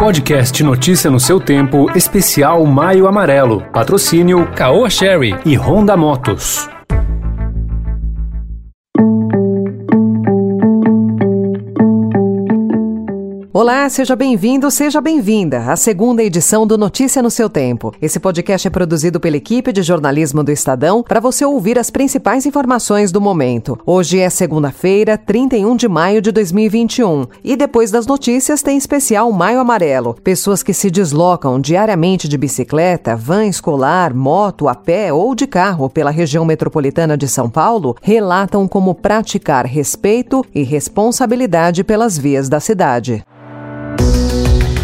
Podcast Notícia no seu tempo, especial Maio Amarelo. Patrocínio Caoa Sherry e Honda Motos. Olá, seja bem-vindo, seja bem-vinda à segunda edição do Notícia no seu Tempo. Esse podcast é produzido pela equipe de jornalismo do Estadão para você ouvir as principais informações do momento. Hoje é segunda-feira, 31 de maio de 2021. E depois das notícias tem especial Maio Amarelo. Pessoas que se deslocam diariamente de bicicleta, van escolar, moto, a pé ou de carro pela região metropolitana de São Paulo relatam como praticar respeito e responsabilidade pelas vias da cidade.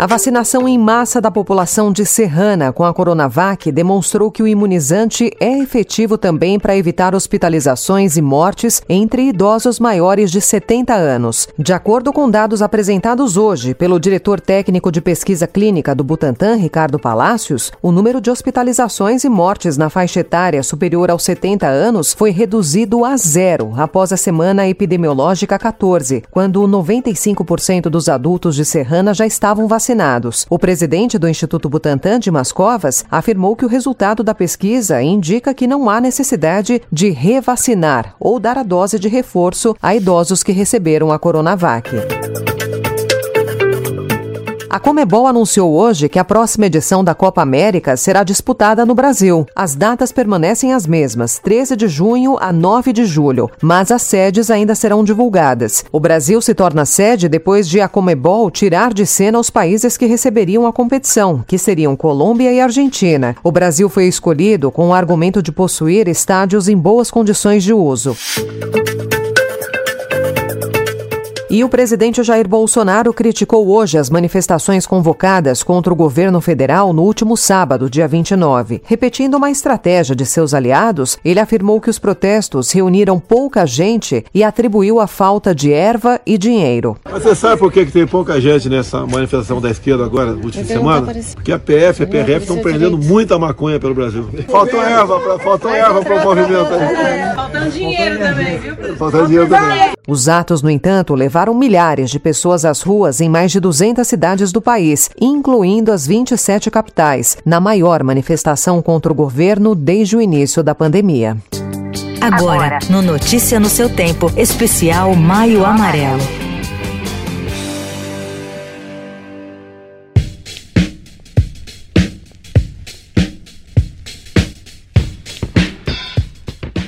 A vacinação em massa da população de Serrana com a Coronavac demonstrou que o imunizante é efetivo também para evitar hospitalizações e mortes entre idosos maiores de 70 anos. De acordo com dados apresentados hoje pelo diretor técnico de pesquisa clínica do Butantan, Ricardo Palácios, o número de hospitalizações e mortes na faixa etária superior aos 70 anos foi reduzido a zero após a semana epidemiológica 14, quando 95% dos adultos de Serrana já estavam vacinados vacinados. O presidente do Instituto Butantan, Dimas Covas, afirmou que o resultado da pesquisa indica que não há necessidade de revacinar ou dar a dose de reforço a idosos que receberam a Coronavac. A Comebol anunciou hoje que a próxima edição da Copa América será disputada no Brasil. As datas permanecem as mesmas, 13 de junho a 9 de julho, mas as sedes ainda serão divulgadas. O Brasil se torna sede depois de a Comebol tirar de cena os países que receberiam a competição, que seriam Colômbia e Argentina. O Brasil foi escolhido com o argumento de possuir estádios em boas condições de uso. E o presidente Jair Bolsonaro criticou hoje as manifestações convocadas contra o governo federal no último sábado, dia 29. Repetindo uma estratégia de seus aliados, ele afirmou que os protestos reuniram pouca gente e atribuiu a falta de erva e dinheiro. Mas você sabe por que, tem pouca gente nessa manifestação da esquerda agora, no último semana? Porque a PF e a PRF estão prendendo muita maconha pelo Brasil. Faltou erva, pra, faltou erva para o movimento. Faltando dinheiro também, viu? Faltando dinheiro também. Os atos, no entanto, levaram milhares de pessoas às ruas em mais de 200 cidades do país, incluindo as 27 capitais, na maior manifestação contra o governo desde o início da pandemia. Agora, no Notícia no seu tempo, especial Maio Amarelo.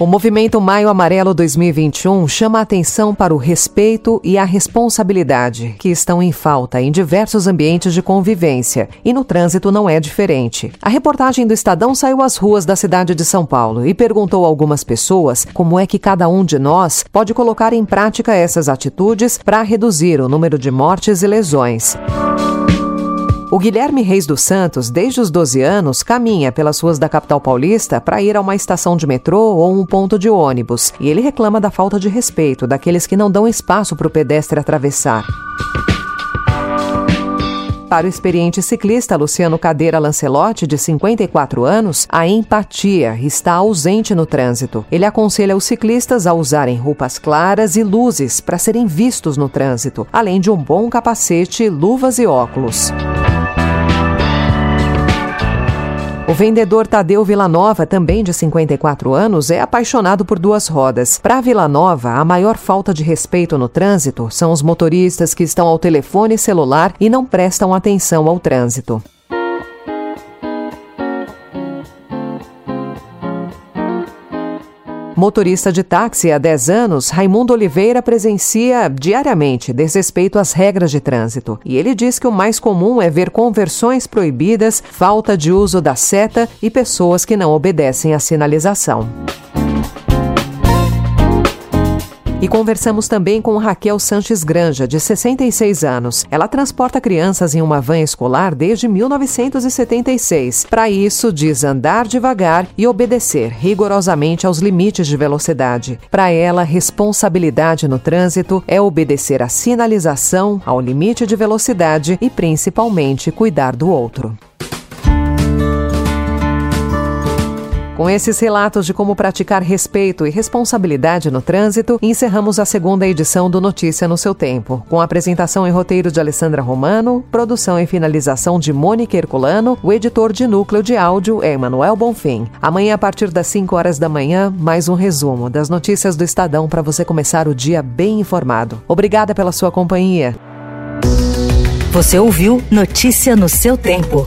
O movimento Maio Amarelo 2021 chama a atenção para o respeito e a responsabilidade, que estão em falta em diversos ambientes de convivência, e no trânsito não é diferente. A reportagem do Estadão saiu às ruas da cidade de São Paulo e perguntou a algumas pessoas como é que cada um de nós pode colocar em prática essas atitudes para reduzir o número de mortes e lesões. O Guilherme Reis dos Santos, desde os 12 anos, caminha pelas ruas da capital paulista para ir a uma estação de metrô ou um ponto de ônibus. E ele reclama da falta de respeito daqueles que não dão espaço para o pedestre atravessar. Para o experiente ciclista Luciano Cadeira Lancelotti, de 54 anos, a empatia está ausente no trânsito. Ele aconselha os ciclistas a usarem roupas claras e luzes para serem vistos no trânsito, além de um bom capacete, luvas e óculos. O vendedor Tadeu Villanova, também de 54 anos, é apaixonado por duas rodas. Para Villanova, a maior falta de respeito no trânsito são os motoristas que estão ao telefone celular e não prestam atenção ao trânsito. Motorista de táxi há 10 anos, Raimundo Oliveira presencia diariamente desrespeito às regras de trânsito. E ele diz que o mais comum é ver conversões proibidas, falta de uso da seta e pessoas que não obedecem à sinalização. E conversamos também com Raquel Sanches Granja, de 66 anos. Ela transporta crianças em uma van escolar desde 1976. Para isso, diz andar devagar e obedecer rigorosamente aos limites de velocidade. Para ela, responsabilidade no trânsito é obedecer à sinalização, ao limite de velocidade e, principalmente, cuidar do outro. Com esses relatos de como praticar respeito e responsabilidade no trânsito, encerramos a segunda edição do Notícia no seu tempo, com a apresentação e roteiro de Alessandra Romano, produção e finalização de Mônica Herculano, o editor de núcleo de áudio é Emanuel Bonfim. Amanhã, a partir das 5 horas da manhã, mais um resumo das notícias do Estadão para você começar o dia bem informado. Obrigada pela sua companhia. Você ouviu Notícia no seu tempo.